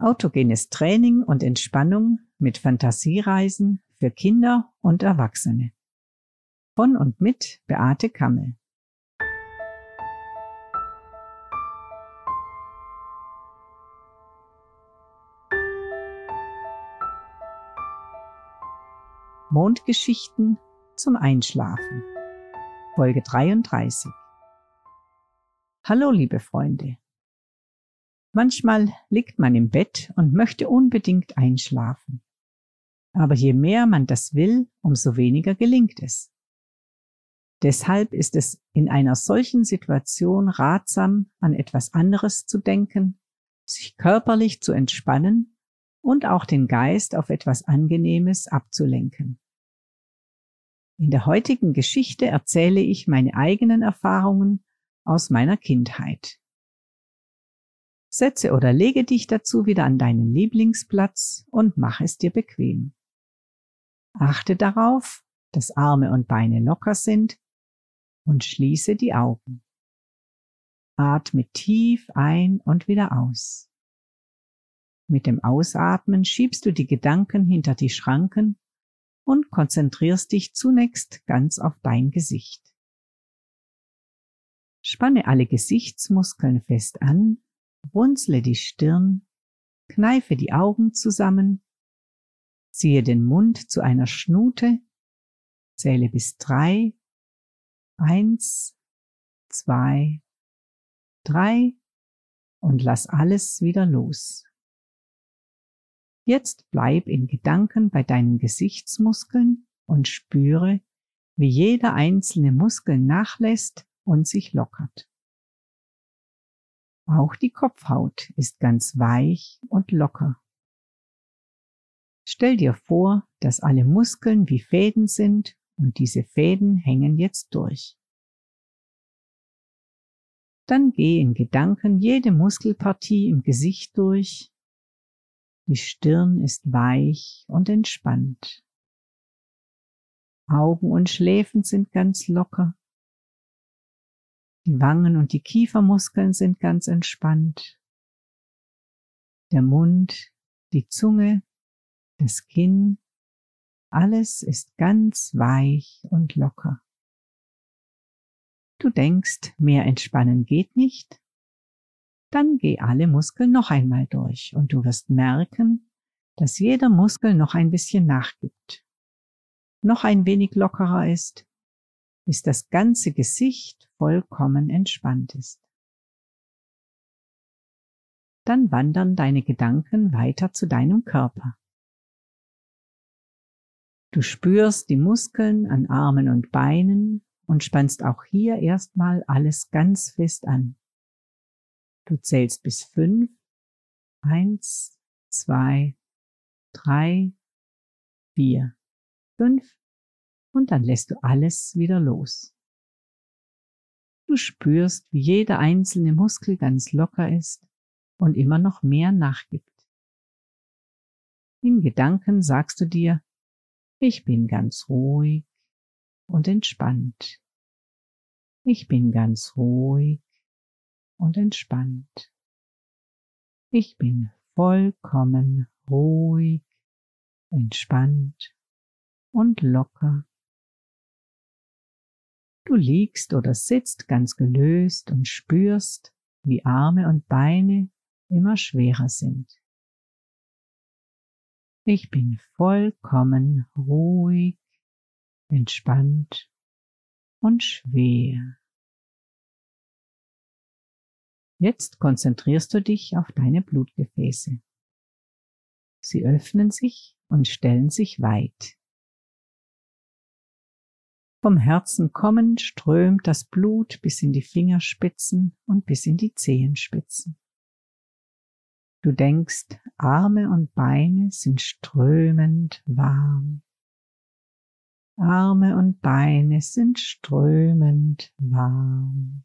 Autogenes Training und Entspannung mit Fantasiereisen für Kinder und Erwachsene. Von und mit Beate Kammel. Mondgeschichten zum Einschlafen. Folge 33. Hallo, liebe Freunde. Manchmal liegt man im Bett und möchte unbedingt einschlafen. Aber je mehr man das will, umso weniger gelingt es. Deshalb ist es in einer solchen Situation ratsam, an etwas anderes zu denken, sich körperlich zu entspannen und auch den Geist auf etwas Angenehmes abzulenken. In der heutigen Geschichte erzähle ich meine eigenen Erfahrungen aus meiner Kindheit. Setze oder lege dich dazu wieder an deinen Lieblingsplatz und mach es dir bequem. Achte darauf, dass Arme und Beine locker sind und schließe die Augen. Atme tief ein und wieder aus. Mit dem Ausatmen schiebst du die Gedanken hinter die Schranken und konzentrierst dich zunächst ganz auf dein Gesicht. Spanne alle Gesichtsmuskeln fest an runzle die Stirn, kneife die Augen zusammen, ziehe den Mund zu einer Schnute, zähle bis drei, eins, zwei, drei und lass alles wieder los. Jetzt bleib in Gedanken bei deinen Gesichtsmuskeln und spüre, wie jeder einzelne Muskel nachlässt und sich lockert. Auch die Kopfhaut ist ganz weich und locker. Stell dir vor, dass alle Muskeln wie Fäden sind und diese Fäden hängen jetzt durch. Dann geh in Gedanken jede Muskelpartie im Gesicht durch. Die Stirn ist weich und entspannt. Augen und Schläfen sind ganz locker. Die Wangen und die Kiefermuskeln sind ganz entspannt. Der Mund, die Zunge, das Kinn, alles ist ganz weich und locker. Du denkst, mehr entspannen geht nicht? Dann geh alle Muskeln noch einmal durch und du wirst merken, dass jeder Muskel noch ein bisschen nachgibt, noch ein wenig lockerer ist, bis das ganze Gesicht vollkommen entspannt ist. Dann wandern deine Gedanken weiter zu deinem Körper. Du spürst die Muskeln an Armen und Beinen und spannst auch hier erstmal alles ganz fest an. Du zählst bis fünf. Eins, zwei, drei, vier, fünf und dann lässt du alles wieder los. Du spürst, wie jeder einzelne Muskel ganz locker ist und immer noch mehr nachgibt. In Gedanken sagst du dir, ich bin ganz ruhig und entspannt. Ich bin ganz ruhig und entspannt. Ich bin vollkommen ruhig, entspannt und locker Du liegst oder sitzt ganz gelöst und spürst, wie Arme und Beine immer schwerer sind. Ich bin vollkommen ruhig, entspannt und schwer. Jetzt konzentrierst du dich auf deine Blutgefäße. Sie öffnen sich und stellen sich weit. Vom Herzen kommend strömt das Blut bis in die Fingerspitzen und bis in die Zehenspitzen. Du denkst, Arme und Beine sind strömend warm. Arme und Beine sind strömend warm.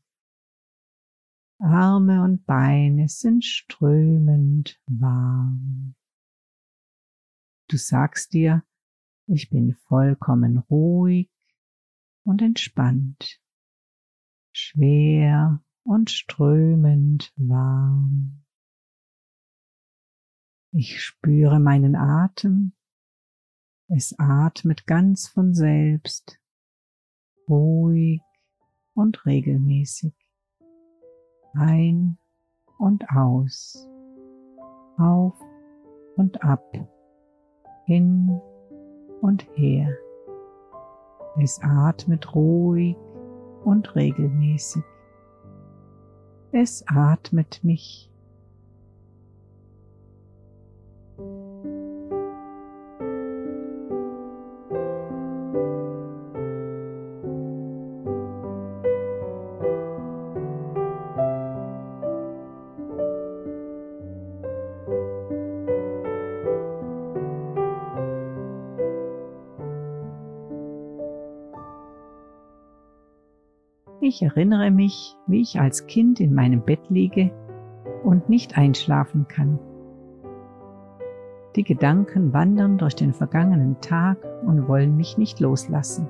Arme und Beine sind strömend warm. Du sagst dir, ich bin vollkommen ruhig und entspannt, schwer und strömend warm. Ich spüre meinen Atem. Es atmet ganz von selbst, ruhig und regelmäßig. Ein und aus, auf und ab, hin und her. Es atmet ruhig und regelmäßig. Es atmet mich Ich erinnere mich, wie ich als Kind in meinem Bett liege und nicht einschlafen kann. Die Gedanken wandern durch den vergangenen Tag und wollen mich nicht loslassen.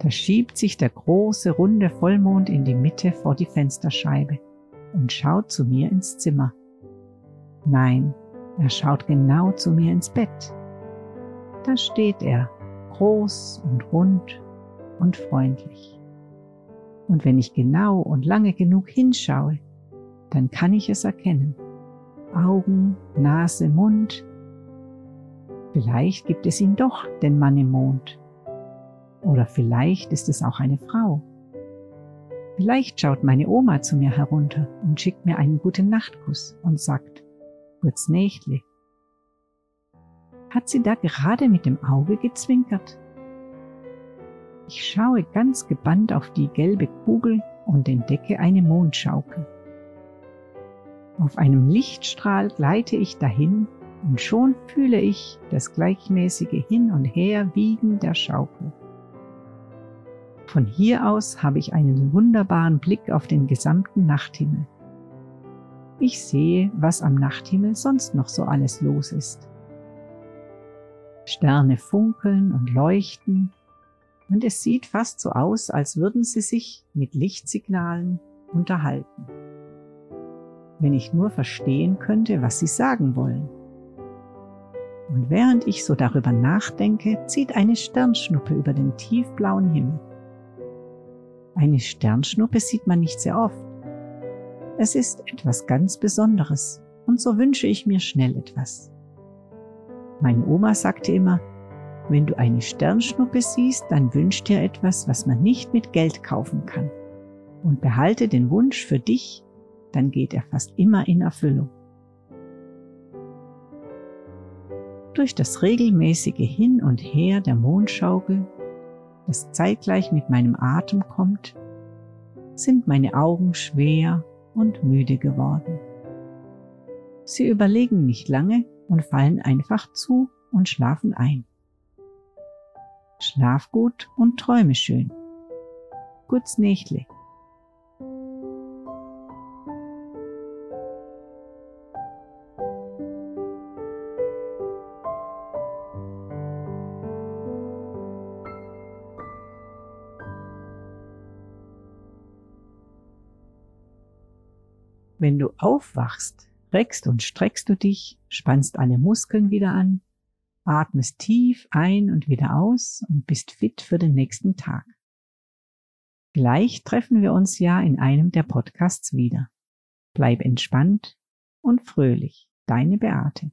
Da schiebt sich der große runde Vollmond in die Mitte vor die Fensterscheibe und schaut zu mir ins Zimmer. Nein, er schaut genau zu mir ins Bett. Da steht er, groß und rund und freundlich. Und wenn ich genau und lange genug hinschaue, dann kann ich es erkennen. Augen, Nase, Mund. Vielleicht gibt es ihn doch, den Mann im Mond. Oder vielleicht ist es auch eine Frau. Vielleicht schaut meine Oma zu mir herunter und schickt mir einen guten Nachtkuss und sagt, kurz Nächtli. Hat sie da gerade mit dem Auge gezwinkert? Ich schaue ganz gebannt auf die gelbe Kugel und entdecke eine Mondschaukel. Auf einem Lichtstrahl gleite ich dahin und schon fühle ich das gleichmäßige Hin und Her wiegen der Schaukel. Von hier aus habe ich einen wunderbaren Blick auf den gesamten Nachthimmel. Ich sehe, was am Nachthimmel sonst noch so alles los ist. Sterne funkeln und leuchten und es sieht fast so aus, als würden sie sich mit Lichtsignalen unterhalten. Wenn ich nur verstehen könnte, was sie sagen wollen. Und während ich so darüber nachdenke, zieht eine Sternschnuppe über den tiefblauen Himmel. Eine Sternschnuppe sieht man nicht sehr oft. Es ist etwas ganz Besonderes und so wünsche ich mir schnell etwas. Meine Oma sagte immer, wenn du eine Sternschnuppe siehst, dann wünsch dir etwas, was man nicht mit Geld kaufen kann. Und behalte den Wunsch für dich, dann geht er fast immer in Erfüllung. Durch das regelmäßige Hin und Her der Mondschaukel, das zeitgleich mit meinem Atem kommt, sind meine Augen schwer und müde geworden. Sie überlegen nicht lange und fallen einfach zu und schlafen ein. Schlaf gut und träume schön. Gut's Nächtle. Wenn du aufwachst, reckst und streckst du dich, spannst alle Muskeln wieder an atmest tief ein und wieder aus und bist fit für den nächsten Tag. Gleich treffen wir uns ja in einem der Podcasts wieder. Bleib entspannt und fröhlich. Deine Beate.